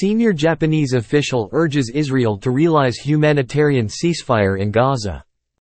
Senior Japanese official urges Israel to realize humanitarian ceasefire in Gaza.